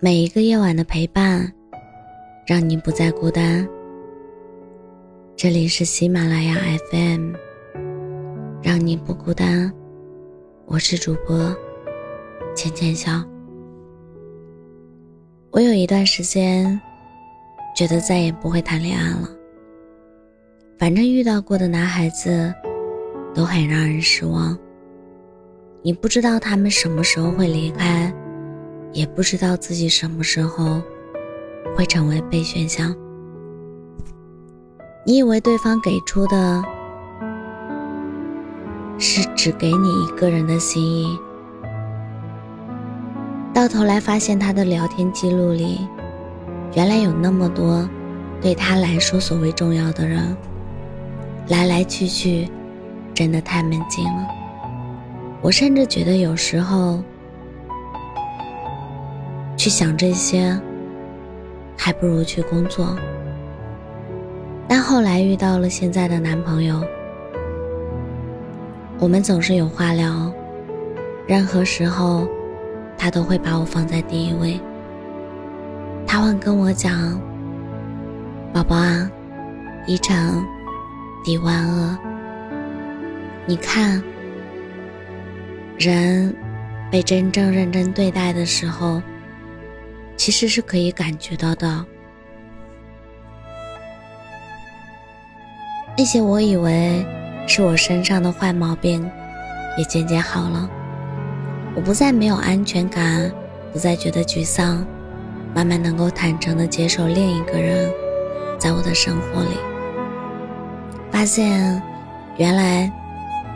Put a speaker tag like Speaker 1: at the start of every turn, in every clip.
Speaker 1: 每一个夜晚的陪伴，让你不再孤单。这里是喜马拉雅 FM，让你不孤单。我是主播浅浅笑。我有一段时间觉得再也不会谈恋爱了，反正遇到过的男孩子都很让人失望。你不知道他们什么时候会离开。也不知道自己什么时候会成为备选项。你以为对方给出的是只给你一个人的心意，到头来发现他的聊天记录里，原来有那么多对他来说所谓重要的人，来来去去，真的太没劲了。我甚至觉得有时候。去想这些，还不如去工作。但后来遇到了现在的男朋友，我们总是有话聊，任何时候他都会把我放在第一位。他会跟我讲：“宝宝啊，一城抵万恶。你看，人被真正认真对待的时候。”其实是可以感觉到的，那些我以为是我身上的坏毛病，也渐渐好了。我不再没有安全感，不再觉得沮丧，慢慢能够坦诚的接受另一个人在我的生活里。发现，原来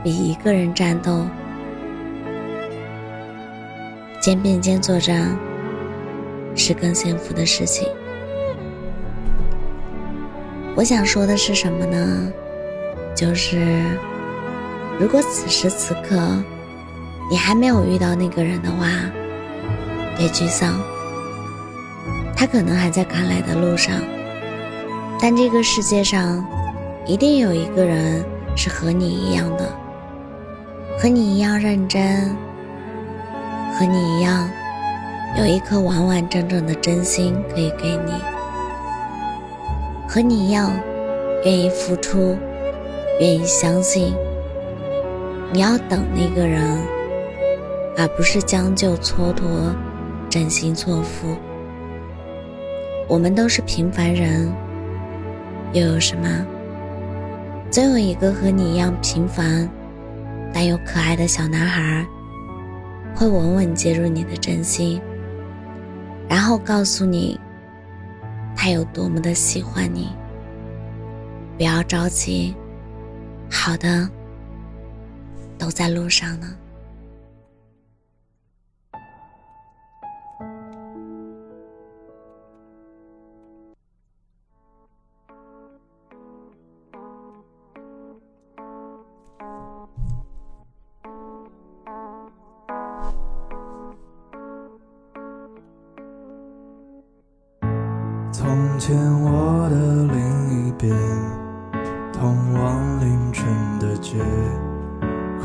Speaker 1: 比一个人战斗，肩并肩作战。是更幸福的事情。我想说的是什么呢？就是，如果此时此刻你还没有遇到那个人的话，别沮丧，他可能还在赶来的路上。但这个世界上，一定有一个人是和你一样的，和你一样认真，和你一样。有一颗完完整整的真心可以给你，和你一样，愿意付出，愿意相信。你要等那个人，而不是将就蹉跎，真心错付。我们都是平凡人，又有什么？总有一个和你一样平凡，但又可爱的小男孩，会稳稳接住你的真心。然后告诉你，他有多么的喜欢你。不要着急，好的，都在路上呢。
Speaker 2: 从前我的另一边，通往凌晨的街，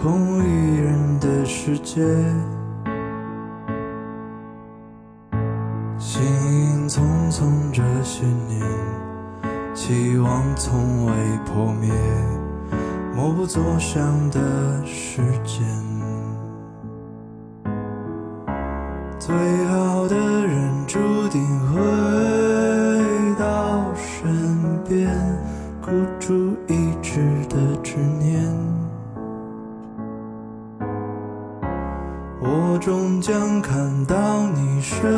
Speaker 2: 空无一人的世界。行影匆匆这些年，期望从未破灭，默不作响的时间。最好的人注定会。孤注一掷的执念，我终将看到你身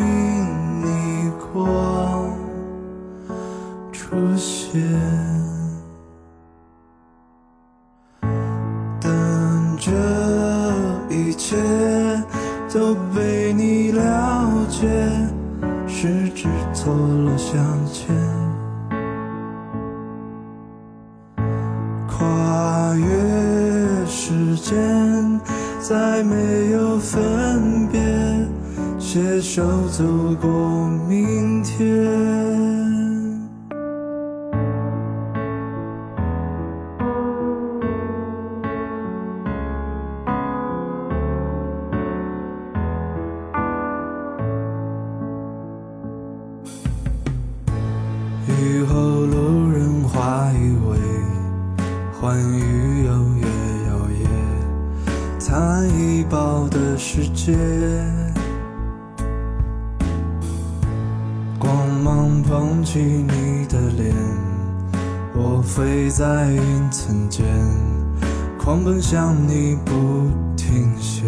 Speaker 2: 影逆光出现，但这一切都被你了解，十指错落相间再没有分别，携手走过明天。雨后路人化一为欢愉游。灿烂一饱的世界。光芒捧起你的脸，我飞在云层间，狂奔向你不停歇。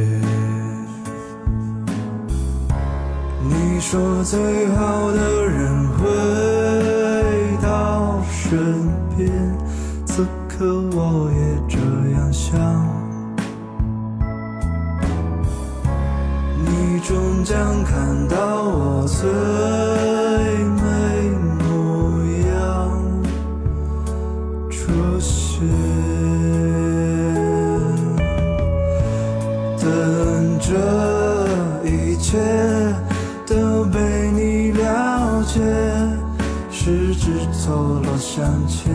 Speaker 2: 你说最好的人回到身边，此刻我也想看到我最美模样出现，等这一切都被你了解，十指错落相牵，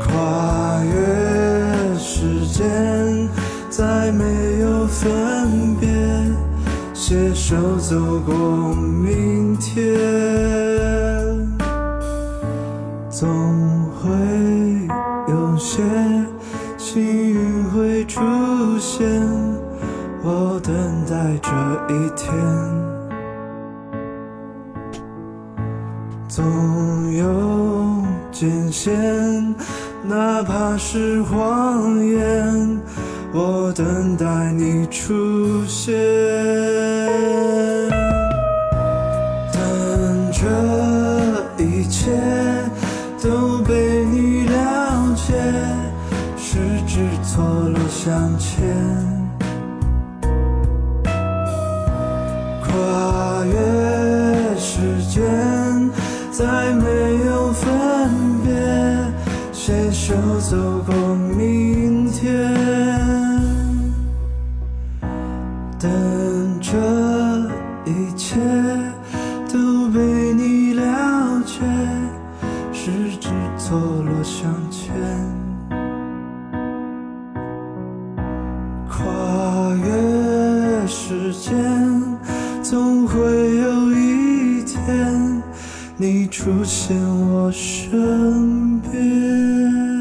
Speaker 2: 跨越时间。再没有分别，携手走过明天，总会有些幸运会出现，我等待这一天，总有艰险，哪怕是谎言。我等待你出现，等这一切都被你了解，十指错落相牵，跨越时间，再没有分别，携手走过明天。等这一切都被你了解，十指错落相牵，跨越时间，总会有一天你出现我身边。